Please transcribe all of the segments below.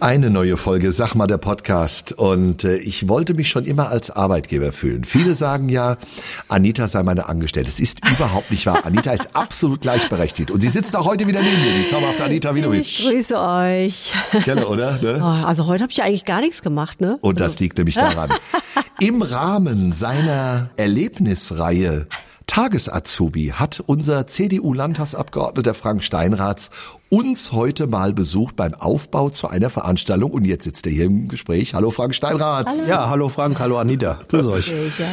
Eine neue Folge Sag mal der Podcast und äh, ich wollte mich schon immer als Arbeitgeber fühlen. Viele sagen ja, Anita sei meine Angestellte. Es ist überhaupt nicht wahr. Anita ist absolut gleichberechtigt und sie sitzt auch heute wieder neben mir, die zauberhafte Anita Ich Widovic. grüße euch. Kenne, oder? Ne? Oh, Also heute habe ich eigentlich gar nichts gemacht, ne? Und das liegt nämlich daran. Im Rahmen seiner Erlebnisreihe Tagesazubi hat unser CDU-Landtagsabgeordneter Frank Steinratz uns heute mal besucht beim Aufbau zu einer Veranstaltung und jetzt sitzt er hier im Gespräch. Hallo Frank Steinratz. Ja, hallo Frank, hallo Anita. Grüß euch. Ja.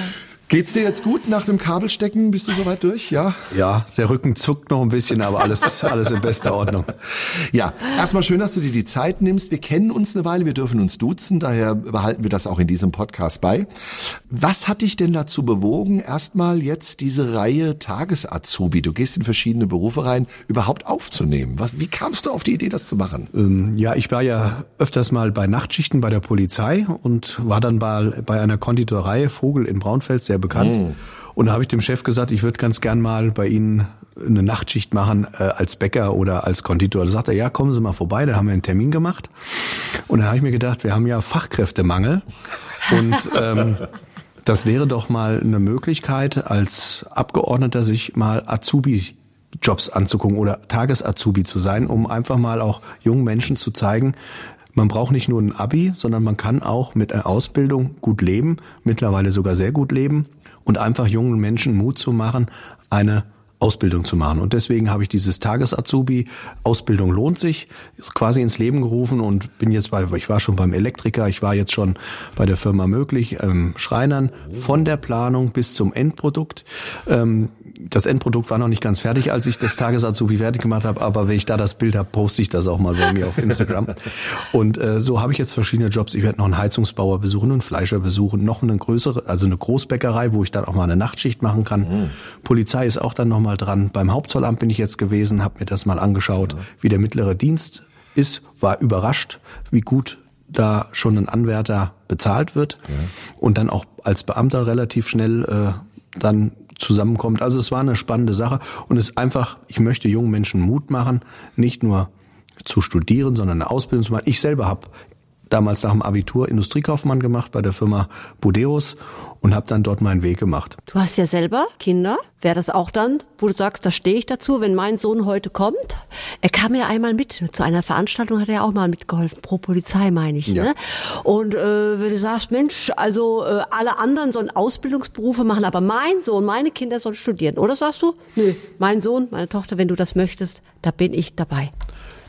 Geht's dir jetzt gut nach dem Kabelstecken? Bist du soweit durch? Ja? Ja, der Rücken zuckt noch ein bisschen, aber alles, alles in bester Ordnung. Ja, erstmal schön, dass du dir die Zeit nimmst. Wir kennen uns eine Weile, wir dürfen uns duzen, daher behalten wir das auch in diesem Podcast bei. Was hat dich denn dazu bewogen, erstmal jetzt diese Reihe Tagesazubi, du gehst in verschiedene Berufe rein, überhaupt aufzunehmen? Was, wie kamst du auf die Idee, das zu machen? Ähm, Ja, ich war ja öfters mal bei Nachtschichten bei der Polizei und war dann bei, bei einer Konditorei Vogel in Braunfeld sehr bekannt. Und da habe ich dem Chef gesagt, ich würde ganz gern mal bei Ihnen eine Nachtschicht machen äh, als Bäcker oder als Konditor. Da sagt er, ja, kommen Sie mal vorbei. Da haben wir einen Termin gemacht. Und dann habe ich mir gedacht, wir haben ja Fachkräftemangel. Und ähm, das wäre doch mal eine Möglichkeit, als Abgeordneter sich mal Azubi Jobs anzugucken oder Tagesazubi zu sein, um einfach mal auch jungen Menschen zu zeigen, man braucht nicht nur ein Abi, sondern man kann auch mit einer Ausbildung gut leben, mittlerweile sogar sehr gut leben und einfach jungen Menschen Mut zu machen, eine Ausbildung zu machen. Und deswegen habe ich dieses Tagesazubi, Ausbildung lohnt sich, ist quasi ins Leben gerufen und bin jetzt bei, ich war schon beim Elektriker, ich war jetzt schon bei der Firma möglich, ähm, Schreinern, von der Planung bis zum Endprodukt. Ähm, das Endprodukt war noch nicht ganz fertig, als ich das Tagesazubi fertig gemacht habe, aber wenn ich da das Bild habe, poste ich das auch mal bei mir auf Instagram. Und äh, so habe ich jetzt verschiedene Jobs. Ich werde noch einen Heizungsbauer besuchen, einen Fleischer besuchen, noch eine größere, also eine Großbäckerei, wo ich dann auch mal eine Nachtschicht machen kann. Polizei ist auch dann noch mal dran. Beim Hauptzollamt bin ich jetzt gewesen, habe mir das mal angeschaut, wie der mittlere Dienst ist, war überrascht, wie gut da schon ein Anwärter bezahlt wird und dann auch als Beamter relativ schnell äh, dann zusammenkommt. Also es war eine spannende Sache und es ist einfach, ich möchte jungen Menschen Mut machen, nicht nur zu studieren, sondern eine Ausbildung zu machen. Ich selber habe damals nach dem Abitur Industriekaufmann gemacht bei der Firma Budeus und habe dann dort meinen Weg gemacht. Du hast ja selber Kinder. Wäre das auch dann, wo du sagst, da stehe ich dazu, wenn mein Sohn heute kommt? Er kam ja einmal mit. Zu einer Veranstaltung hat er auch mal mitgeholfen. Pro Polizei, meine ich. Ja. Ne? Und äh, wenn du sagst, Mensch, also äh, alle anderen sollen Ausbildungsberufe machen, aber mein Sohn, meine Kinder sollen studieren. Oder sagst du, nö, mein Sohn, meine Tochter, wenn du das möchtest, da bin ich dabei.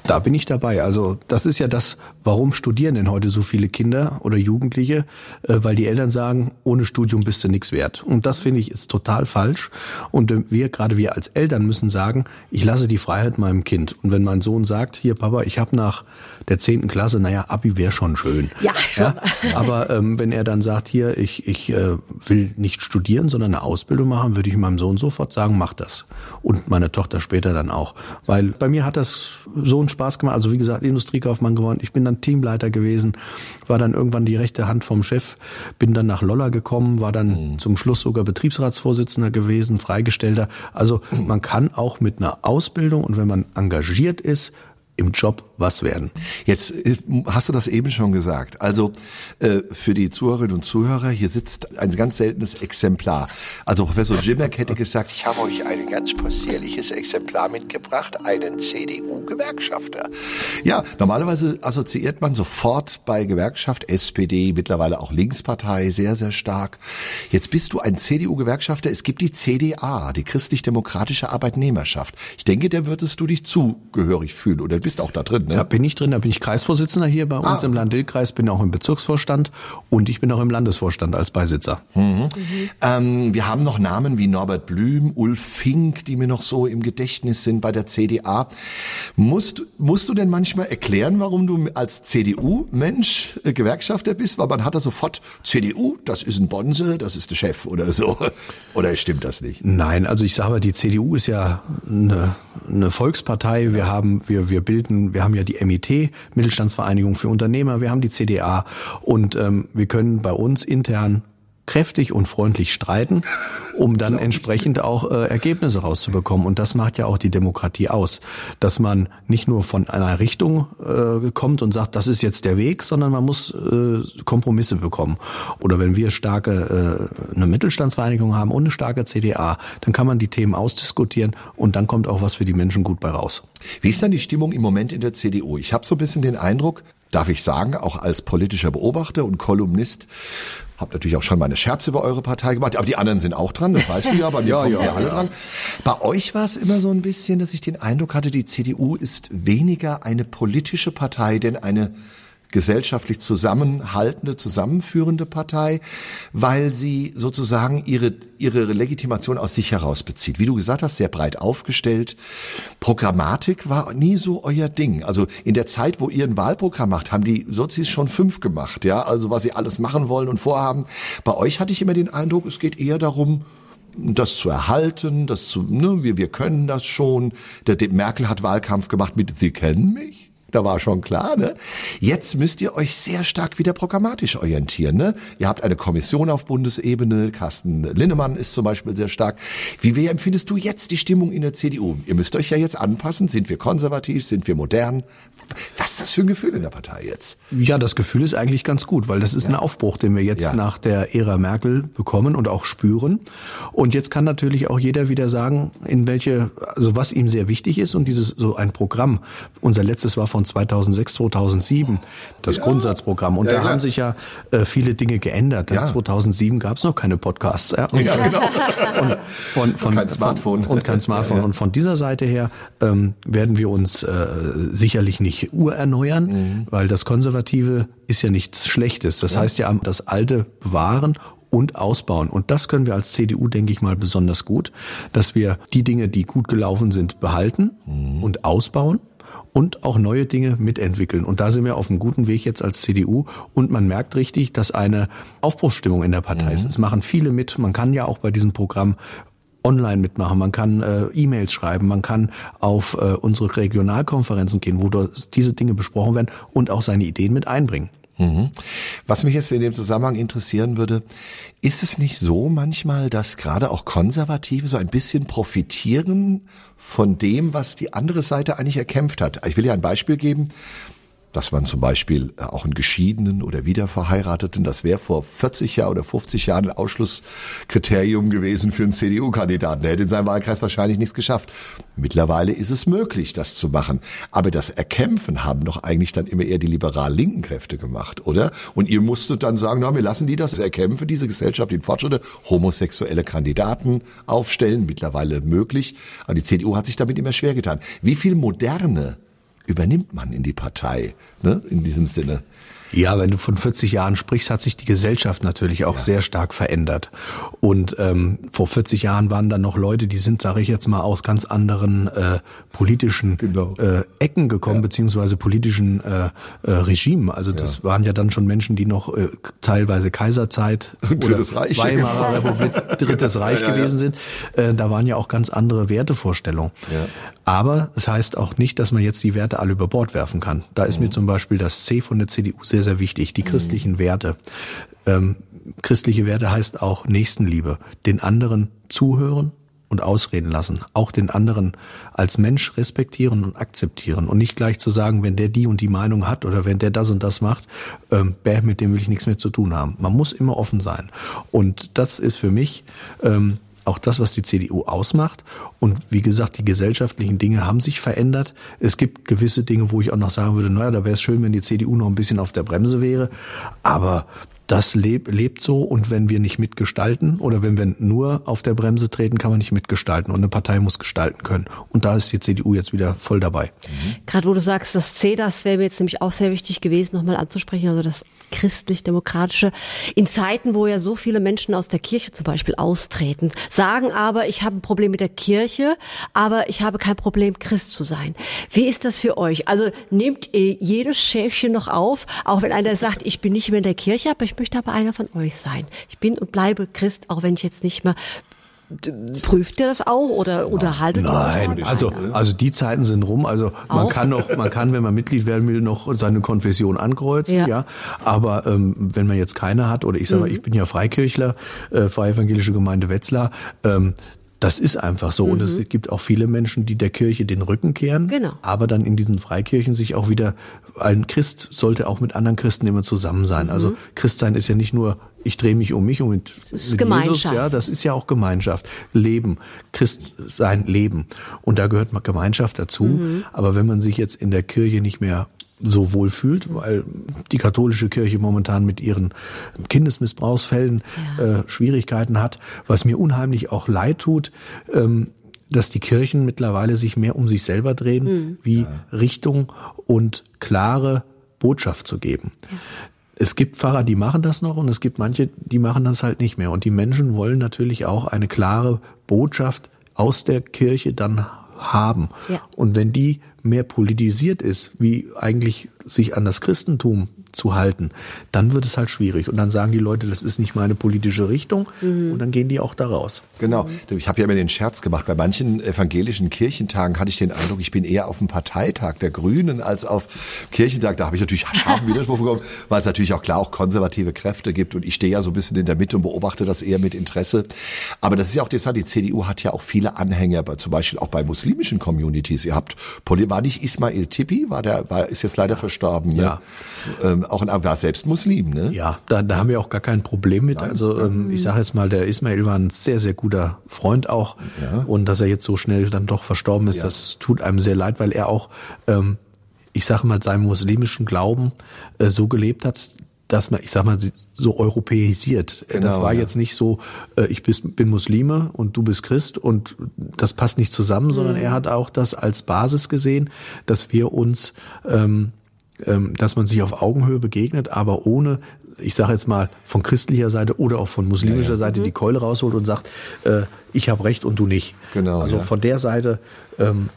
Da bin ich dabei. Also das ist ja das, warum studieren denn heute so viele Kinder oder Jugendliche? Äh, weil die Eltern sagen, ohne Studium bist du nichts wert. Und das finde ich ist total falsch. Und äh, wir, gerade wir als Eltern müssen sagen, ich lasse die Freiheit meinem Kind. Und wenn mein Sohn sagt, hier Papa, ich habe nach der zehnten Klasse, naja, Abi wäre schon schön. Ja, schon. aber ähm, wenn er dann sagt, hier, ich, ich äh, will nicht studieren, sondern eine Ausbildung machen, würde ich meinem Sohn sofort sagen, mach das. Und meine Tochter später dann auch. Weil bei mir hat das so einen Spaß gemacht. Also wie gesagt, Industriekaufmann geworden. Ich bin dann Teamleiter gewesen, war dann irgendwann die rechte Hand vom Chef, bin dann nach Lolla gekommen, war dann zum Schluss sogar Betriebsratsvorsitzender gewesen, Freigestellter. Also man kann auch mit einer Ausbildung und wenn man engagiert ist, im Job was werden. Jetzt äh, hast du das eben schon gesagt. Also äh, für die Zuhörerinnen und Zuhörer, hier sitzt ein ganz seltenes Exemplar. Also Professor Jimmerk hätte gesagt, ich habe euch ein ganz possierliches Exemplar mitgebracht, einen CDU-Gewerkschafter. Ja, normalerweise assoziiert man sofort bei Gewerkschaft, SPD, mittlerweile auch Linkspartei, sehr, sehr stark. Jetzt bist du ein CDU-Gewerkschafter. Es gibt die CDA, die Christlich-Demokratische Arbeitnehmerschaft. Ich denke, der würdest du dich zugehörig fühlen oder bist auch da drin, ne? Da bin ich drin, da bin ich Kreisvorsitzender hier bei uns Ah. im Land-Dill-Kreis, bin auch im Bezirksvorstand und ich bin auch im Landesvorstand als Beisitzer. Ähm, wir haben noch Namen wie Norbert Blüm, Ulf Fink, die mir noch so im Gedächtnis sind bei der CDA. Musst, musst du denn manchmal erklären, warum du als CDU-Mensch äh, Gewerkschafter bist? Weil man hat da sofort CDU, das ist ein Bonse, das ist der Chef oder so. Oder stimmt das nicht? Nein, also ich sage mal, die CDU ist ja eine, eine Volkspartei. Wir haben, wir, wir bilden, wir haben ja die MIT, Mittelstandsvereinigung für Unternehmer, wir haben die CDA und ähm, wir können bei uns intern kräftig und freundlich streiten, um dann entsprechend auch äh, Ergebnisse rauszubekommen. Und das macht ja auch die Demokratie aus, dass man nicht nur von einer Richtung äh, kommt und sagt, das ist jetzt der Weg, sondern man muss äh, Kompromisse bekommen. Oder wenn wir starke äh, eine Mittelstandsvereinigung haben und eine starke CDA, dann kann man die Themen ausdiskutieren und dann kommt auch was für die Menschen gut bei raus. Wie ist dann die Stimmung im Moment in der CDU? Ich habe so ein bisschen den Eindruck, darf ich sagen, auch als politischer Beobachter und Kolumnist, habe natürlich auch schon meine Scherze über eure Partei gemacht, aber die anderen sind auch dran, das weißt du ja, bei mir Ja, kommen ja, sie alle ja. dran. Bei euch war es immer so ein bisschen, dass ich den Eindruck hatte, die CDU ist weniger eine politische Partei, denn eine gesellschaftlich zusammenhaltende, zusammenführende Partei, weil sie sozusagen ihre, ihre Legitimation aus sich heraus bezieht. Wie du gesagt hast, sehr breit aufgestellt. Programmatik war nie so euer Ding. Also in der Zeit, wo ihr ein Wahlprogramm macht, haben die Sozis schon fünf gemacht, ja. Also was sie alles machen wollen und vorhaben. Bei euch hatte ich immer den Eindruck, es geht eher darum, das zu erhalten, das zu, ne, wir, wir können das schon. Der, der Merkel hat Wahlkampf gemacht mit Sie kennen mich. Da war schon klar, ne? Jetzt müsst ihr euch sehr stark wieder programmatisch orientieren, ne? Ihr habt eine Kommission auf Bundesebene, Carsten Linnemann ist zum Beispiel sehr stark. Wie, wie empfindest du jetzt die Stimmung in der CDU? Ihr müsst euch ja jetzt anpassen. Sind wir konservativ? Sind wir modern? Was ist das für ein Gefühl in der Partei jetzt? Ja, das Gefühl ist eigentlich ganz gut, weil das ist ein Aufbruch, den wir jetzt Ja. nach der Ära Merkel bekommen und auch spüren. Und jetzt kann natürlich auch jeder wieder sagen, in welche, also was ihm sehr wichtig ist und dieses so ein Programm. Unser letztes war von 2006, 2007, das Grundsatzprogramm. Und Ja, da klar. haben sich ja äh, viele Dinge geändert. Ja. 2007 gab es noch keine Podcasts. Ja, und, Ja, genau. und von, von, kein Smartphone. Von, und kein Smartphone. Und von dieser Seite her ähm, werden wir uns äh, sicherlich nicht urerneuern, Mhm. weil das Konservative ist ja nichts Schlechtes. Das heißt ja, das Alte bewahren und ausbauen. Und das können wir als CDU, denke ich mal, besonders gut, dass wir die Dinge, die gut gelaufen sind, behalten Mhm. und ausbauen und auch neue Dinge mitentwickeln. Und da sind wir auf einem guten Weg jetzt als CDU. Und man merkt richtig, dass eine Aufbruchsstimmung in der Partei ist. Es machen viele mit. Man kann ja auch bei diesem Programm online mitmachen, man kann äh, E-Mails schreiben, man kann auf äh, unsere Regionalkonferenzen gehen, wo diese Dinge besprochen werden und auch seine Ideen mit einbringen. Mhm. Was mich jetzt in dem Zusammenhang interessieren würde, ist es nicht so manchmal, dass gerade auch Konservative so ein bisschen profitieren von dem, was die andere Seite eigentlich erkämpft hat? Ich will ja ein Beispiel geben dass man zum Beispiel äh, auch einen Geschiedenen oder Wiederverheirateten, das wäre vor 40 Jahren oder 50 Jahren ein Ausschlusskriterium gewesen für einen CDU-Kandidaten. Der hätte in seinem Wahlkreis wahrscheinlich nichts geschafft. Mittlerweile ist es möglich, das zu machen. Aber das Erkämpfen haben doch eigentlich dann immer eher die liberal-linken Kräfte gemacht, oder? Und ihr musstet dann sagen, na, wir lassen die das erkämpfen, diese gesellschaftlichen Fortschritte, homosexuelle Kandidaten aufstellen, mittlerweile möglich. Aber die CDU hat sich damit immer schwer getan. Wie viel Moderne übernimmt man in die Partei, ne, in diesem Sinne. Ja, wenn du von 40 Jahren sprichst, hat sich die Gesellschaft natürlich auch sehr stark verändert. Und ähm, vor 40 Jahren waren dann noch Leute, die sind, sage ich jetzt mal, aus ganz anderen äh, politischen Genau. äh, Ecken gekommen, beziehungsweise politischen äh, äh, Regimen. Also das waren ja dann schon Menschen, die noch äh, teilweise Kaiserzeit Reich. Weimarer Republik, Drittes Reich Ja, ja, ja. gewesen sind. Äh, da waren ja auch ganz andere Wertevorstellungen. Ja. Aber es heißt auch nicht, dass man jetzt die Werte alle über Bord werfen kann. Da ist mir zum Beispiel das C von der CDU sehr, sehr wichtig, die christlichen Werte. Ähm, christliche Werte heißt auch Nächstenliebe, den anderen zuhören und ausreden lassen, auch den anderen als Mensch respektieren und akzeptieren und nicht gleich zu sagen, wenn der die und die Meinung hat oder wenn der das und das macht, ähm, bäh, mit dem will ich nichts mehr zu tun haben. Man muss immer offen sein. Und das ist für mich ähm, auch das, was die CDU ausmacht. Und wie gesagt, die gesellschaftlichen Dinge haben sich verändert. Es gibt gewisse Dinge, wo ich auch noch sagen würde, naja, da wäre es schön, wenn die CDU noch ein bisschen auf der Bremse wäre. Aber das lebt, lebt so und wenn wir nicht mitgestalten oder wenn wir nur auf der Bremse treten, kann man nicht mitgestalten und eine Partei muss gestalten können. Und da ist die CDU jetzt wieder voll dabei. Gerade wo du sagst, das C, das wäre mir jetzt nämlich auch sehr wichtig gewesen, nochmal anzusprechen, also das christlich-demokratische. In Zeiten, wo ja so viele Menschen aus der Kirche zum Beispiel austreten, sagen aber, ich habe ein Problem mit der Kirche, aber ich habe kein Problem, Christ zu sein. Wie ist das für euch? Also nehmt ihr jedes Schäfchen noch auf, auch wenn einer sagt, ich bin nicht mehr in der Kirche, aber ich möchte aber einer von euch sein. Ich bin und bleibe Christ, auch wenn ich jetzt nicht mehr prüft ihr das auch oder unterhaltet Nein, also, also die Zeiten sind rum. Also man Auch? kann noch, man kann, wenn man Mitglied werden will, noch seine Konfession ankreuzen, ja. Ja. Aber ähm, wenn man jetzt keine hat, oder ich sage mal, ich bin ja Freikirchler, äh, Freie Evangelische Gemeinde Wetzlar, ähm, das ist einfach so. Und es gibt auch viele Menschen, die der Kirche den Rücken kehren, Genau. aber dann in diesen Freikirchen sich auch wieder, ein Christ sollte auch mit anderen Christen immer zusammen sein. Also Christsein ist ja nicht nur, ich drehe mich um mich und mit, ist mit Jesus, Gemeinschaft. ja, das ist ja auch Gemeinschaft. Leben, Christ sein Leben. Und da gehört mal Gemeinschaft dazu. Mhm. Aber wenn man sich jetzt in der Kirche nicht mehr so wohl fühlt, weil die katholische Kirche momentan mit ihren Kindesmissbrauchsfällen Ja. äh, Schwierigkeiten hat, was mir unheimlich auch leid tut, ähm, dass die Kirchen mittlerweile sich mehr um sich selber drehen, Mhm. wie Richtung und klare Botschaft zu geben. Es gibt Pfarrer, die machen das noch und es gibt manche, die machen das halt nicht mehr. Und die Menschen wollen natürlich auch eine klare Botschaft aus der Kirche dann haben. Ja. Und wenn die mehr politisiert ist, wie eigentlich sich an das Christentum zu halten, dann wird es halt schwierig. Und dann sagen die Leute, das ist nicht meine politische Richtung und dann gehen die auch da raus. Genau. Ich habe ja immer den Scherz gemacht. Bei manchen evangelischen Kirchentagen hatte ich den Eindruck, ich bin eher auf dem Parteitag der Grünen als auf Kirchentag. Da habe ich natürlich scharfen Widerspruch bekommen, weil es natürlich auch klar auch konservative Kräfte gibt. Und ich stehe ja so ein bisschen in der Mitte und beobachte das eher mit Interesse. Aber das ist ja auch das, die CDU hat ja auch viele Anhänger, bei, zum Beispiel auch bei muslimischen Communities. Ihr habt, war nicht Ismail Tippi, war der, war, ist jetzt leider verstorben. Ne? Ja. Ähm, auch ein, war selbst Muslim, ne? Ja, da, da haben wir auch gar kein Problem mit. Also ähm, ich sage jetzt mal, der Ismail war ein sehr, sehr guter Freund auch. Und dass er jetzt so schnell dann doch verstorben ist, das tut einem sehr leid, weil er auch, ähm, ich sage mal, seinem muslimischen Glauben äh, so gelebt hat, dass man, ich sag mal, so europäisiert. das Genau, war ja. jetzt nicht so, äh, ich bis, bin Muslime und du bist Christ und das passt nicht zusammen, sondern er hat auch das als Basis gesehen, dass wir uns ähm, dass man sich auf Augenhöhe begegnet, aber ohne, ich sage jetzt mal, von christlicher Seite oder auch von muslimischer Seite die Keule rausholt und sagt, äh, ich habe recht und du nicht. Genau, Also ja. von der Seite ähm,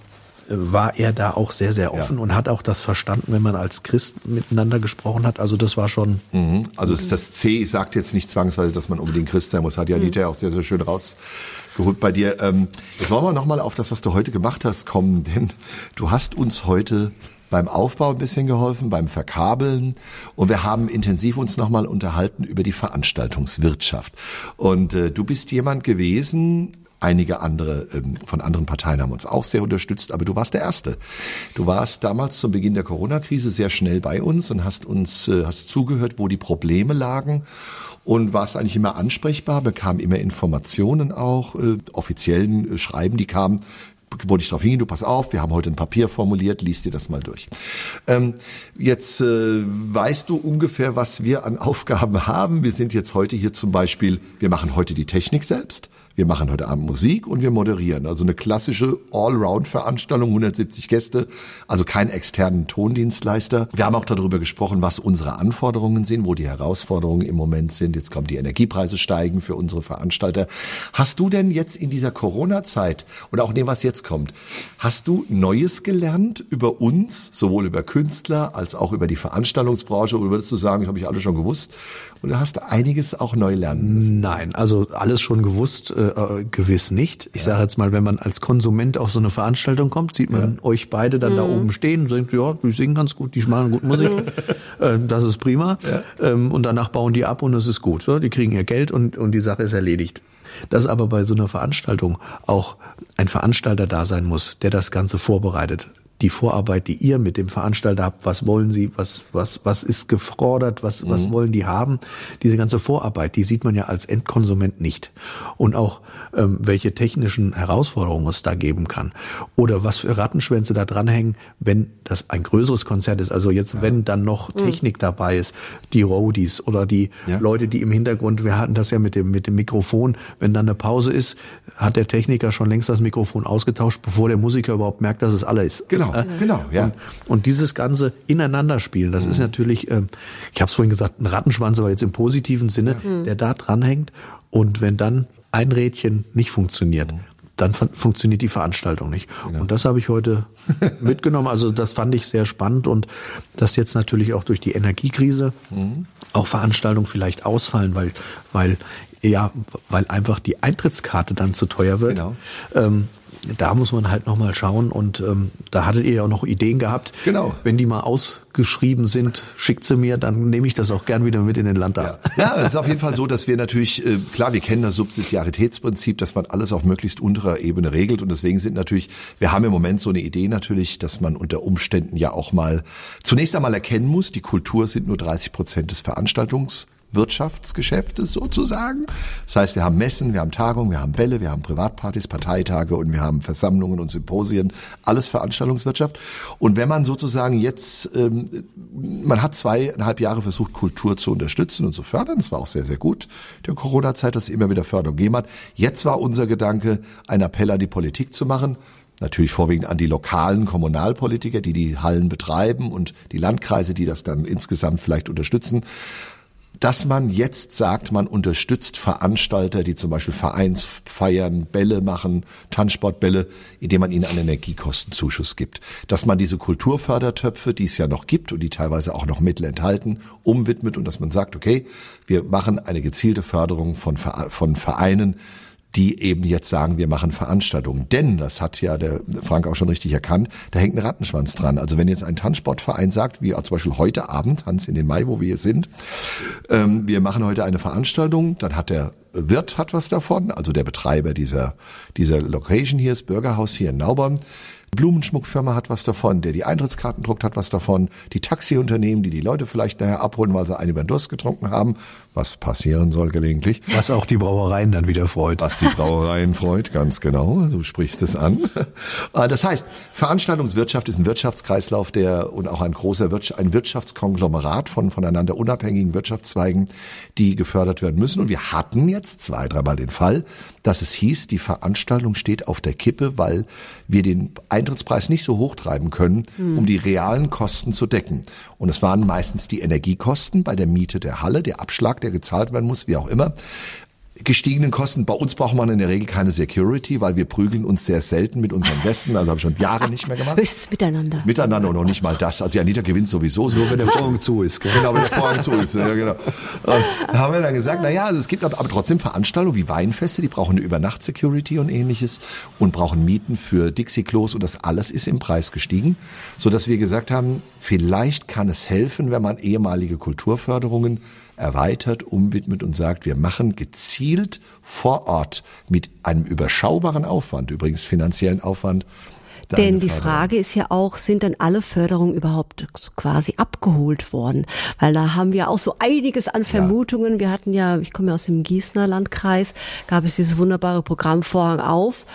war er da auch sehr, sehr offen und hat auch das verstanden, wenn man als Christ miteinander gesprochen hat. Also das war schon, Mhm. Also das C sagt jetzt nicht zwangsweise, dass man unbedingt Christ sein muss. Hat ja Anita ja auch sehr, sehr schön rausgeholt bei dir. Ähm, jetzt wollen wir nochmal auf das, was du heute gemacht hast, kommen, denn du hast uns heute beim Aufbau ein bisschen geholfen, beim Verkabeln und wir haben intensiv uns nochmal unterhalten über die Veranstaltungswirtschaft. Und äh, du bist jemand gewesen, Einige andere ähm, von anderen Parteien haben uns auch sehr unterstützt, aber du warst der Erste. Du warst damals zum Beginn der Corona-Krise sehr schnell bei uns und hast uns äh, hast zugehört, wo die Probleme lagen und warst eigentlich immer ansprechbar, bekam immer Informationen auch, äh, offiziellen äh, Schreiben, die kamen wollte ich darauf hingehen, du pass auf, wir haben heute ein Papier formuliert, liest dir das mal durch. Ähm, jetzt äh, weißt du ungefähr, was wir an Aufgaben haben. Wir sind jetzt heute hier zum Beispiel, wir machen heute die Technik selbst, wir machen heute Abend Musik und wir moderieren. Also eine klassische Allround-Veranstaltung, 170 Gäste, also keinen externen Tondienstleister. Wir haben auch darüber gesprochen, was unsere Anforderungen sind, wo die Herausforderungen im Moment sind. Jetzt kommen die Energiepreise steigen für unsere Veranstalter. Hast du denn jetzt in dieser Corona-Zeit und auch dem, was jetzt kommt, hast du Neues gelernt über uns, sowohl über Künstler als auch über die Veranstaltungsbranche? Oder würdest du sagen, das habe ich alles schon gewusst? Oder hast du einiges auch neu lernen müssen? nein, also alles schon gewusst, äh, äh, gewiss nicht. Ich sage jetzt mal, wenn man als Konsument auf so eine Veranstaltung kommt, sieht man euch beide dann da oben stehen und denkt, ja, die singen ganz gut, die machen gut Musik, ähm, das ist prima. Ähm, und danach bauen die ab und es ist gut. So, die kriegen ihr Geld und, und die Sache ist erledigt. Dass aber bei so einer Veranstaltung auch ein Veranstalter da sein muss, der das Ganze vorbereitet. Die Vorarbeit, die ihr mit dem Veranstalter habt, was wollen sie, was, was, was ist gefordert, was, was wollen die haben, diese ganze Vorarbeit, die sieht man ja als Endkonsument nicht. Und auch, ähm, welche technischen Herausforderungen es da geben kann. Oder was für Rattenschwänze da dranhängen, wenn das ein größeres Konzert ist. Also jetzt, wenn dann noch Technik dabei ist, die Roadies oder die Ja. Leute, die im Hintergrund, wir hatten das ja mit dem, mit dem Mikrofon, wenn dann eine Pause ist, hat der Techniker schon längst das Mikrofon ausgetauscht, bevor der Musiker überhaupt merkt, dass es alle ist. Genau, genau, ja. Und, und dieses ganze Ineinanderspielen, das ist natürlich, ähm, ich habe es vorhin gesagt, ein Rattenschwanz, aber jetzt im positiven Sinne, der da dranhängt. Und wenn dann ein Rädchen nicht funktioniert, dann fun funktioniert die Veranstaltung nicht. Genau. Und das habe ich heute mitgenommen. Also das fand ich sehr spannend und dass jetzt natürlich auch durch die Energiekrise mhm. auch Veranstaltungen vielleicht ausfallen, weil, weil ja, weil einfach die Eintrittskarte dann zu teuer wird. Genau. Ähm, da muss man halt nochmal schauen und ähm, da hattet ihr ja auch noch Ideen gehabt. Genau. Wenn die mal ausgeschrieben sind, schickt sie mir, dann nehme ich das auch gern wieder mit in den Landtag. Ja, ja es ist auf jeden Fall so, dass wir natürlich, äh, klar, wir kennen das Subsidiaritätsprinzip, dass man alles auf möglichst unterer Ebene regelt und deswegen sind natürlich, wir haben im Moment so eine Idee natürlich, dass man unter Umständen ja auch mal zunächst einmal erkennen muss, die Kultur sind nur 30 Prozent des Veranstaltungs Wirtschaftsgeschäftes sozusagen. Das heißt, wir haben Messen, wir haben Tagungen, wir haben Bälle, wir haben Privatpartys, Parteitage und wir haben Versammlungen und Symposien, alles Veranstaltungswirtschaft. Und wenn man sozusagen jetzt, ähm, man hat zweieinhalb Jahre versucht, Kultur zu unterstützen und zu fördern, das war auch sehr, sehr gut, der Corona-Zeit, dass es immer wieder Förderung gegeben hat. Jetzt war unser Gedanke, ein Appell an die Politik zu machen, natürlich vorwiegend an die lokalen Kommunalpolitiker, die die Hallen betreiben und die Landkreise, die das dann insgesamt vielleicht unterstützen, dass man jetzt sagt, man unterstützt Veranstalter, die zum Beispiel Vereinsfeiern, Bälle machen, Tanzsportbälle, indem man ihnen einen Energiekostenzuschuss gibt. Dass man diese Kulturfördertöpfe, die es ja noch gibt und die teilweise auch noch Mittel enthalten, umwidmet und dass man sagt, okay, wir machen eine gezielte Förderung von, von Vereinen, die eben jetzt sagen, wir machen Veranstaltungen. Denn, das hat ja der Frank auch schon richtig erkannt, da hängt ein Rattenschwanz dran. Also wenn jetzt ein Tanzsportverein sagt, wie zum Beispiel heute Abend, Hans in den Mai, wo wir hier sind, ähm, wir machen heute eine Veranstaltung, dann hat der Wirt hat was davon, also der Betreiber dieser, dieser Location hier, das Bürgerhaus hier in Naubern. Blumenschmuckfirma hat was davon, der die Eintrittskarten druckt, hat was davon, die Taxiunternehmen, die die Leute vielleicht nachher abholen, weil sie einen über den Durst getrunken haben, was passieren soll gelegentlich. Was auch die Brauereien dann wieder freut. Was die Brauereien freut, ganz genau, so sprichst es an. Ah, das heißt, Veranstaltungswirtschaft ist ein Wirtschaftskreislauf, der und auch ein großer Wirtschaft, ein Wirtschaftskonglomerat von voneinander unabhängigen Wirtschaftszweigen, die gefördert werden müssen. Und wir hatten jetzt zwei, dreimal den Fall, dass es hieß, die Veranstaltung steht auf der Kippe, weil wir den Eintrittspreis nicht so hoch treiben können, um die realen Kosten zu decken. Und es waren meistens die Energiekosten bei der Miete der Halle, der Abschlag, der gezahlt werden muss, wie auch immer gestiegenen Kosten. Bei uns braucht man in der Regel keine Security, weil wir prügeln uns sehr selten mit unseren Westen. Also habe ich schon Jahre nicht mehr gemacht. Höchstens miteinander. Miteinander und noch nicht mal das. Also Anita gewinnt sowieso. So, wenn der Vorhang zu ist. Gell? Genau, wenn der Vorhang zu ist. Ja, genau. Und da haben wir dann gesagt, na ja, also es gibt aber trotzdem Veranstaltungen wie Weinfeste, die brauchen eine Übernacht-Security und ähnliches und brauchen Mieten für Dixie-Klos und das alles ist im Preis gestiegen, so dass wir gesagt haben, vielleicht kann es helfen, wenn man ehemalige Kulturförderungen erweitert, umwidmet und sagt, wir machen gezielt vor Ort mit einem überschaubaren Aufwand, übrigens finanziellen Aufwand, denn die Frage ist ja auch, sind denn alle Förderungen überhaupt quasi abgeholt worden? Weil da haben wir auch so einiges an Vermutungen. Ja. Wir hatten ja, ich komme ja aus dem Gießener Landkreis, gab es dieses wunderbare Programm Vorhang auf.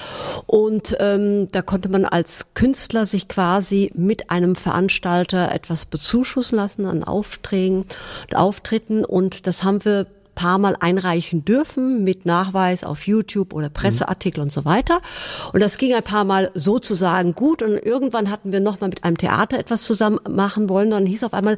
Und ähm, da konnte man als Künstler sich quasi mit einem Veranstalter etwas bezuschussen lassen an Aufträgen und Auftritten. Und das haben wir paar Mal einreichen dürfen mit Nachweis auf YouTube oder Presseartikel mhm. und so weiter. Und das ging ein paar Mal sozusagen gut und irgendwann hatten wir noch mal mit einem Theater etwas zusammen machen wollen. Dann hieß auf einmal,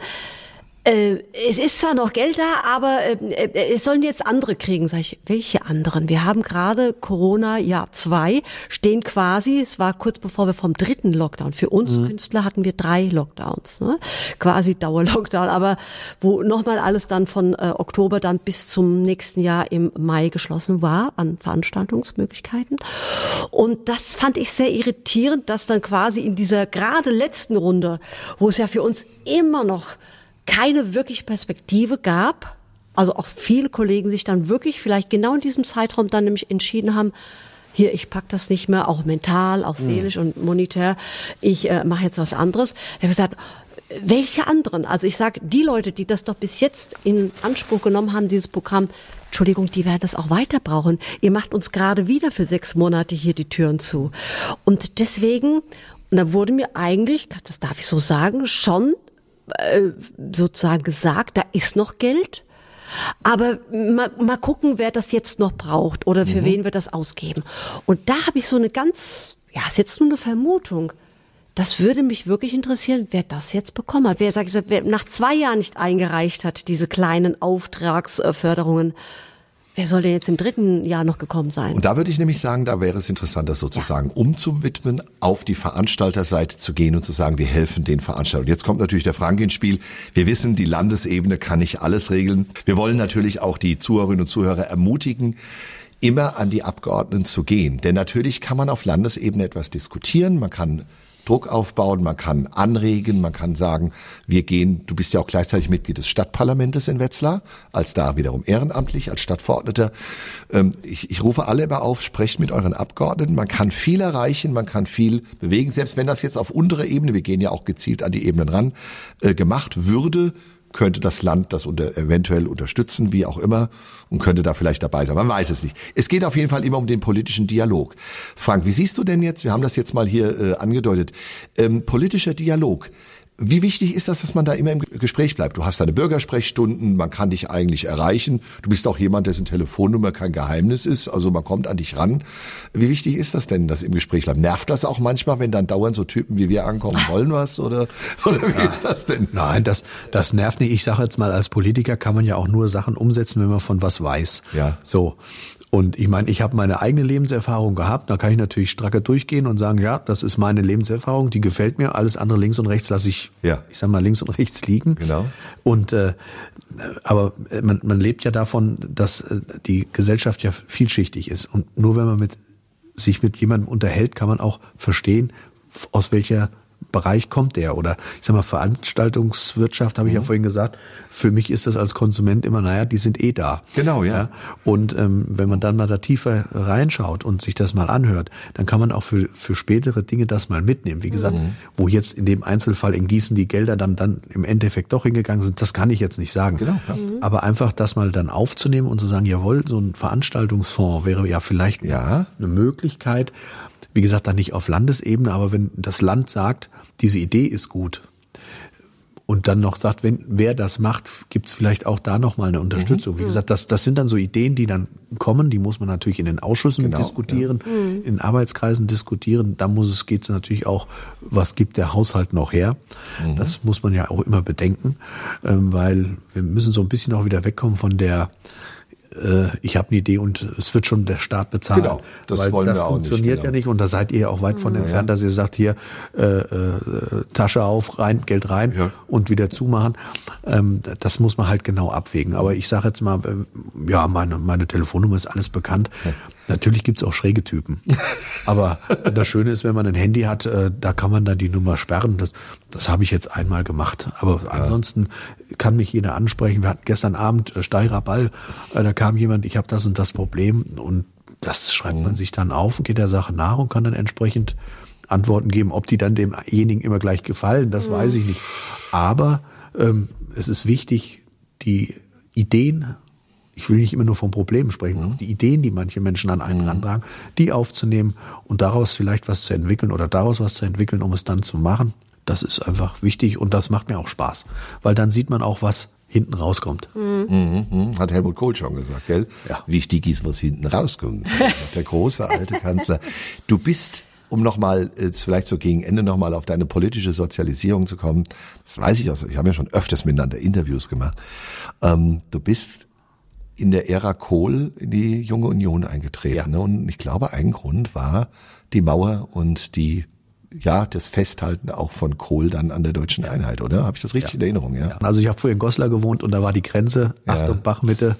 äh, es ist zwar noch Geld da, aber äh, äh, es sollen jetzt andere kriegen. Sag ich, welche anderen? Wir haben gerade Corona Jahr zwei, stehen quasi, es war kurz bevor wir vom dritten Lockdown. Für uns mhm. Künstler hatten wir drei Lockdowns, ne? quasi Dauerlockdown, aber wo nochmal alles dann von äh, Oktober dann bis zum nächsten Jahr im Mai geschlossen war an Veranstaltungsmöglichkeiten. Und das fand ich sehr irritierend, dass dann quasi in dieser gerade letzten Runde, wo es ja für uns immer noch keine wirkliche Perspektive gab. Also auch viele Kollegen sich dann wirklich vielleicht genau in diesem Zeitraum dann nämlich entschieden haben, hier, ich pack das nicht mehr, auch mental, auch seelisch mhm. und monetär, ich äh, mache jetzt was anderes. Ich habe gesagt, welche anderen? Also ich sage, die Leute, die das doch bis jetzt in Anspruch genommen haben, dieses Programm, Entschuldigung, die werden das auch weiter brauchen. Ihr macht uns gerade wieder für sechs Monate hier die Türen zu. Und deswegen, und da wurde mir eigentlich, das darf ich so sagen, schon sozusagen gesagt, da ist noch Geld. Aber mal, mal gucken, wer das jetzt noch braucht oder für mhm. wen wir das ausgeben. Und da habe ich so eine ganz, ja, ist jetzt nur eine Vermutung. Das würde mich wirklich interessieren, wer das jetzt bekommen hat. Wer, sagt, wer nach zwei Jahren nicht eingereicht hat, diese kleinen Auftragsförderungen. Wer soll denn jetzt im dritten Jahr noch gekommen sein? Und da würde ich nämlich sagen, da wäre es interessant, das sozusagen umzuwidmen, auf die Veranstalterseite zu gehen und zu sagen, wir helfen den Veranstaltern. Jetzt kommt natürlich der Frank ins Spiel. Wir wissen, die Landesebene kann nicht alles regeln. Wir wollen natürlich auch die Zuhörerinnen und Zuhörer ermutigen, immer an die Abgeordneten zu gehen. Denn natürlich kann man auf Landesebene etwas diskutieren, man kann Druck aufbauen, man kann anregen, man kann sagen, wir gehen, du bist ja auch gleichzeitig Mitglied des Stadtparlamentes in Wetzlar, als da wiederum ehrenamtlich, als Stadtverordneter. Ähm, ich, ich rufe alle immer auf, sprecht mit euren Abgeordneten, man kann viel erreichen, man kann viel bewegen, selbst wenn das jetzt auf unterer Ebene, wir gehen ja auch gezielt an die Ebenen ran, äh, gemacht würde, könnte das Land das unter, eventuell unterstützen, wie auch immer, und könnte da vielleicht dabei sein. Man weiß es nicht. Es geht auf jeden Fall immer um den politischen Dialog. Frank, wie siehst du denn jetzt, wir haben das jetzt mal hier äh, angedeutet, ähm, politischer Dialog. Wie wichtig ist das, dass man da immer im Gespräch bleibt? Du hast deine Bürgersprechstunden, man kann dich eigentlich erreichen. Du bist auch jemand, dessen Telefonnummer kein Geheimnis ist, also man kommt an dich ran. Wie wichtig ist das denn, dass im Gespräch bleibt? Nervt das auch manchmal, wenn dann dauernd so Typen wie wir ankommen, wollen was oder, oder wie ja. ist das denn? Nein, das, das nervt nicht. Ich sage jetzt mal, als Politiker kann man ja auch nur Sachen umsetzen, wenn man von was weiß. Ja. So. Und ich meine, ich habe meine eigene Lebenserfahrung gehabt. Da kann ich natürlich stracker durchgehen und sagen, ja, das ist meine Lebenserfahrung, die gefällt mir. Alles andere links und rechts lasse ich, ja. ich sag mal, links und rechts liegen. Genau. Und äh, aber man, man lebt ja davon, dass äh, die Gesellschaft ja vielschichtig ist. Und nur wenn man mit sich mit jemandem unterhält, kann man auch verstehen, aus welcher Bereich kommt der? Oder ich sag mal, Veranstaltungswirtschaft, habe ich mhm. ja vorhin gesagt, für mich ist das als Konsument immer, naja, die sind eh da. Genau, ja. ja? Und ähm, wenn man dann mal da tiefer reinschaut und sich das mal anhört, dann kann man auch für, für spätere Dinge das mal mitnehmen. Wie gesagt, mhm. wo jetzt in dem Einzelfall in Gießen die Gelder dann, dann im Endeffekt doch hingegangen sind, das kann ich jetzt nicht sagen. Genau, ja. Mhm. Aber einfach das mal dann aufzunehmen und zu sagen, jawohl, so ein Veranstaltungsfonds wäre ja vielleicht ja. eine Möglichkeit, wie gesagt, dann nicht auf Landesebene, aber wenn das Land sagt, diese Idee ist gut und dann noch sagt, wenn wer das macht, gibt es vielleicht auch da noch mal eine Unterstützung. Mhm. Wie gesagt, das, das sind dann so Ideen, die dann kommen. Die muss man natürlich in den Ausschüssen genau, diskutieren, ja. Mhm. in Arbeitskreisen diskutieren. Da muss es geht natürlich auch, was gibt der Haushalt noch her? Mhm. Das muss man ja auch immer bedenken, ähm, weil wir müssen so ein bisschen auch wieder wegkommen von der äh, ich habe eine Idee und es wird schon der Staat bezahlen. Genau, das Weil wollen das wir auch nicht. Das funktioniert genau. ja nicht und da seid ihr ja auch weit von ja, entfernt, dass ihr sagt, hier äh, äh, Tasche auf, rein, Geld rein ja. und wieder zumachen. Ähm, das muss man halt genau abwägen. Aber ich sage jetzt mal, äh, ja, meine, meine Telefonnummer ist alles bekannt. Ja. Natürlich gibt's auch schräge Typen. Aber das Schöne ist, wenn man ein Handy hat, äh, da kann man dann die Nummer sperren. Das, das habe ich jetzt einmal gemacht. Aber ansonsten kann mich jeder ansprechen. Wir hatten gestern Abend äh, Steirer Ball, äh, da kam jemand, ich habe das und das Problem und das schreibt man mhm. sich dann auf und geht der Sache nach und kann dann entsprechend Antworten geben. Ob die dann demjenigen immer gleich gefallen, das mhm. weiß ich nicht. Aber ähm, es ist wichtig, die Ideen ich will nicht immer nur von Problemen sprechen, mhm. die Ideen, die manche Menschen an einen mhm. rantragen, die aufzunehmen und daraus vielleicht was zu entwickeln oder daraus was zu entwickeln, um es dann zu machen. Das ist einfach wichtig und das macht mir auch Spaß, weil dann sieht man auch, was hinten rauskommt. Mhm. Mhm, hat Helmut Kohl schon gesagt, gell? Ja. Wichtig ist, was hinten rauskommt. Der große alte Kanzler. Du bist um nochmal, vielleicht so gegen Ende nochmal auf deine politische Sozialisierung zu kommen, das weiß ich aus, ich habe ja schon öfters miteinander Interviews gemacht. Ähm, du bist in der Ära Kohl in die Junge Union eingetreten. Ja. Ne? Und ich glaube, ein Grund war die Mauer und die ja, das Festhalten auch von Kohl dann an der deutschen Einheit, oder? Habe ich das richtig ja. in Erinnerung? Ja. Also ich habe früher in Goslar gewohnt und da war die Grenze, Achtung, Bachmitte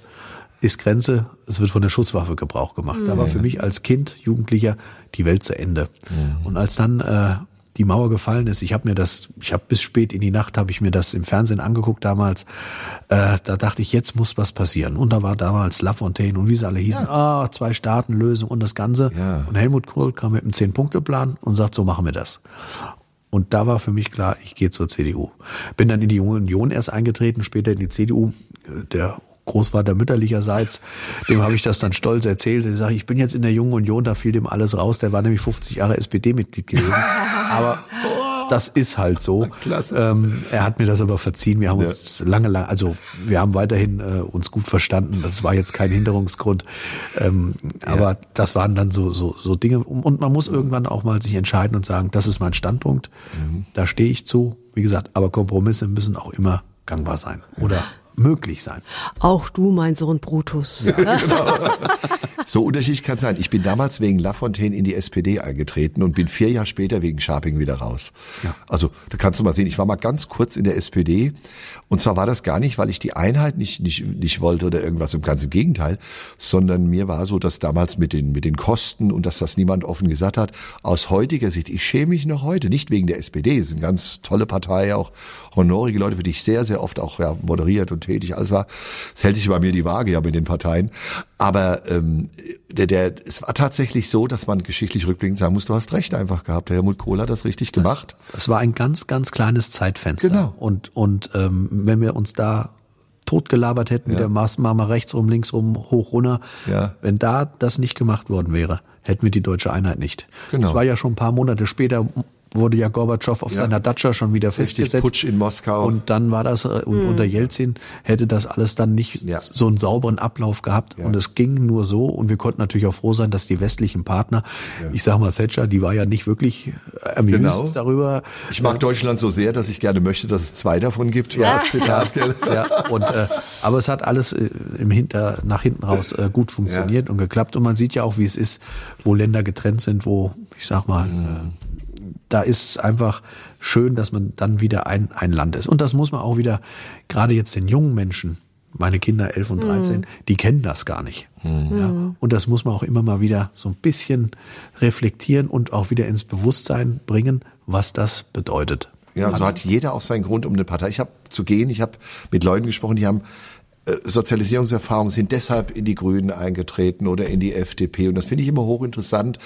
ist Grenze, es wird von der Schusswaffe Gebrauch gemacht. Da war für mich als Kind, Jugendlicher die Welt zu Ende. Mhm. Und als dann äh, die Mauer gefallen ist. Ich habe mir das, ich habe bis spät in die Nacht habe ich mir das im Fernsehen angeguckt damals. Äh, da dachte ich, jetzt muss was passieren. Und da war damals Lafontaine und wie sie alle hießen, ja. ah, zwei Staaten Lösung und das Ganze. Ja. Und Helmut Kohl kam mit einem Zehn-Punkte-Plan und sagt, so machen wir das. Und da war für mich klar, ich gehe zur CDU. Bin dann in die Junge Union erst eingetreten, später in die CDU. Der Großvater mütterlicherseits, dem habe ich das dann stolz erzählt. Ich sage, ich bin jetzt in der Jungen Union, da fiel dem alles raus. Der war nämlich 50 Jahre SPD-Mitglied gewesen. Aber das ist halt so. Klasse. Ähm, er hat mir das aber verziehen. Wir haben ja. uns lange, lange, also wir haben weiterhin äh, uns gut verstanden. Das war jetzt kein Hinderungsgrund. Ähm, ja. Aber das waren dann so, so, so Dinge. Und man muss irgendwann auch mal sich entscheiden und sagen, das ist mein Standpunkt. Mhm. Da stehe ich zu. Wie gesagt, aber Kompromisse müssen auch immer gangbar sein. Oder möglich sein. Auch du, mein Sohn Brutus. So unterschiedlich kann es sein. Ich bin damals wegen Lafontaine in die SPD eingetreten und bin vier Jahre später wegen Scharping wieder raus. Ja. Also da kannst du mal sehen, ich war mal ganz kurz in der SPD und zwar war das gar nicht, weil ich die Einheit nicht, nicht, nicht wollte oder irgendwas, im ganz im Gegenteil, sondern mir war so, dass damals mit den, mit den Kosten und dass das niemand offen gesagt hat, aus heutiger Sicht, ich schäme mich noch heute, nicht wegen der SPD, es ist eine ganz tolle Partei, auch honorige Leute, für die ich sehr, sehr oft auch ja, moderiert und tätig, alles war, es hält sich bei mir die Waage ja mit den Parteien, aber ähm, der, der, es war tatsächlich so, dass man geschichtlich rückblickend sagen muss, du hast recht einfach gehabt. Der Helmut Kohl hat das richtig gemacht. Das war ein ganz, ganz kleines Zeitfenster. Genau. Und, und ähm, wenn wir uns da totgelabert hätten, Ja. wieder Maßnahme rechts rum, links rum, hoch, runter, Ja. wenn da das nicht gemacht worden wäre, hätten wir die deutsche Einheit nicht. Genau. Das war ja schon ein paar Monate später, wurde ja Gorbatschow auf Ja. seiner Datscha schon wieder Richtig, festgesetzt. Putsch in Moskau. Und dann war das, äh, und unter Jelzin hätte das alles dann nicht Ja. so einen sauberen Ablauf gehabt. Und es ging nur so. Und wir konnten natürlich auch froh sein, dass die westlichen Partner, ich sag mal, Setscher, die war ja nicht wirklich äh, amused Genau. darüber. Ich mag Deutschland so sehr, dass ich gerne möchte, dass es zwei davon gibt. War das Zitat, gell? Ja, und, äh, aber es hat alles äh, im Hinter, nach hinten raus äh, gut funktioniert und geklappt. Und man sieht ja auch, wie es ist, wo Länder getrennt sind, wo, ich sag mal, äh, da ist es einfach schön, dass man dann wieder ein, ein Land ist. Und das muss man auch wieder, gerade jetzt den jungen Menschen, meine Kinder 11 und 13, die kennen das gar nicht. Ja, und das muss man auch immer mal wieder so ein bisschen reflektieren und auch wieder ins Bewusstsein bringen, was das bedeutet. Ja, so hat jeder auch seinen Grund, um eine Partei. Ich habe zu gehen, ich habe mit Leuten gesprochen, die haben Sozialisierungserfahrung, sind deshalb in die Grünen eingetreten oder in die FDP. Und das finde ich immer hochinteressant.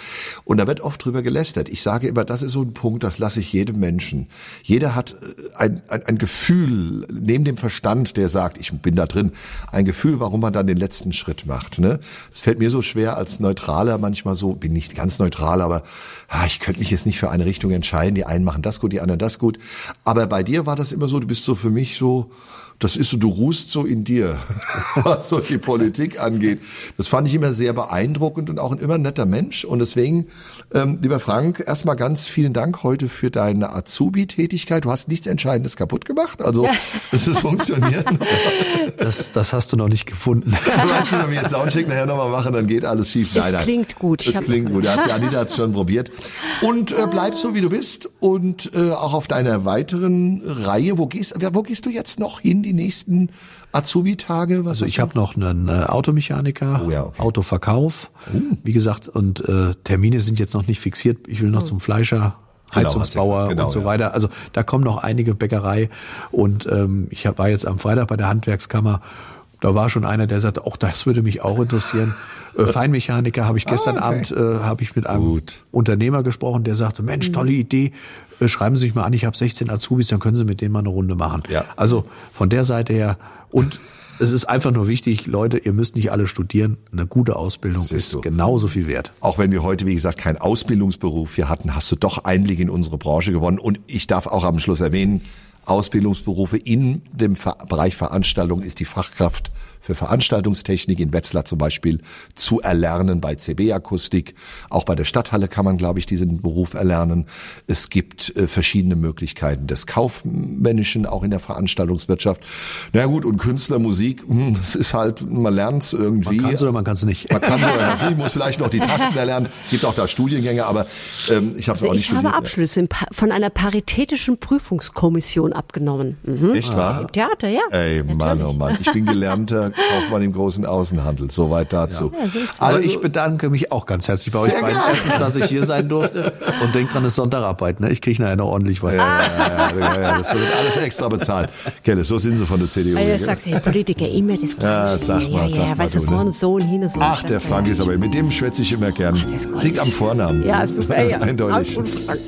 Und da wird oft drüber gelästert. Ich sage immer, das ist so ein Punkt, das lasse ich jedem Menschen. Jeder hat äh, ein, ein, ein Gefühl, neben dem Verstand, der sagt, ich bin da drin, ein Gefühl, warum man dann den letzten Schritt macht. Ne? Das fällt mir so schwer als Neutraler manchmal so, bin nicht ganz neutral, aber ah, ich könnte mich jetzt nicht für eine Richtung entscheiden. Die einen machen das gut, die anderen das gut. Aber bei dir war das immer so, du bist so für mich so, das ist so, du ruhst so in dir, was so die Politik angeht. Das fand ich immer sehr beeindruckend und auch ein immer netter Mensch. Und deswegen, ähm, lieber Frank, erstmal ganz vielen Dank heute für deine Azubi-Tätigkeit. Du hast nichts Entscheidendes kaputt gemacht. Also es ist funktioniert. Das, das hast du noch nicht gefunden. weißt du, wenn wir jetzt Soundcheck nachher nochmal machen, dann geht alles schief. Es klingt gut. Es hab's- klingt gut. Die Anita hat es schon probiert. Und äh, bleib so, wie du bist. Und äh, auch auf deiner weiteren Reihe. Wo gehst, wo gehst du jetzt noch hin, die nächsten Azubi-Tage? Was Also ich habe noch einen äh, Automechaniker, Oh ja, okay. Autoverkauf, wie gesagt, und äh, Termine sind jetzt noch nicht fixiert. Ich will noch zum Fleischer, Genau, Heizungsbauer gesagt. Genau, und so ja. weiter. Also da kommen noch einige Bäckerei und ähm, ich war jetzt am Freitag bei der Handwerkskammer. Da war schon einer, der sagte, auch das würde mich auch interessieren. Äh, Feinmechaniker habe ich gestern Ah, okay. Abend äh, habe ich mit einem Gut. Unternehmer gesprochen, der sagte, Mensch, tolle Idee. Äh, schreiben Sie sich mal an, ich habe 16 Azubis, dann können Sie mit denen mal eine Runde machen. Ja. Also von der Seite her und es ist einfach nur wichtig, Leute, ihr müsst nicht alle studieren. Eine gute Ausbildung ist genauso viel wert. Auch wenn wir heute, wie gesagt, keinen Ausbildungsberuf hier hatten, hast du doch Einblick in unsere Branche gewonnen. Und ich darf auch am Schluss erwähnen, Ausbildungsberufe in dem Bereich Veranstaltung ist die Fachkraft für Veranstaltungstechnik in Wetzlar zum Beispiel zu erlernen bei CB Akustik. Auch bei der Stadthalle kann man, glaube ich, diesen Beruf erlernen. Es gibt äh, verschiedene Möglichkeiten des Kaufmännischen, auch in der Veranstaltungswirtschaft. Na gut, und Künstler, Musik, hm, das ist halt, man lernt es irgendwie. Man kann es oder man kann es nicht. Man kann noch nicht, muss vielleicht noch die Tasten erlernen. Gibt auch da Studiengänge, aber ähm, ich habe es Also auch nicht ich habe studiert. Abschlüsse im Pa- von einer paritätischen Prüfungskommission abgenommen. Mhm. Echt wahr? Im Theater, ja. Ey, Mann, oh Mann. Ich bin gelernter Kaufmann im großen Außenhandel. Soweit dazu. Aber Also, ich bedanke mich auch ganz herzlich bei euch beiden. Erstens, dass ich hier sein durfte und denkt dran, es ist Sonntagarbeit. Ne? Ich kriege nachher noch ordentlich was. ja, ja, ja, ja, das wird alles extra bezahlt. Kelle, so sind sie von der CDU. Ja, gell? sagt der Politiker immer das Gleiche. Ja, sag mal, ja, sag ja, mal, weißt du, du, ne? vorne so und hinten so. Ach, der Frank ist aber, mit dem schwätze ich immer gern. gut. Liegt am Vornamen. Ja, super. Ja. Eindeutig. Frank und Frank.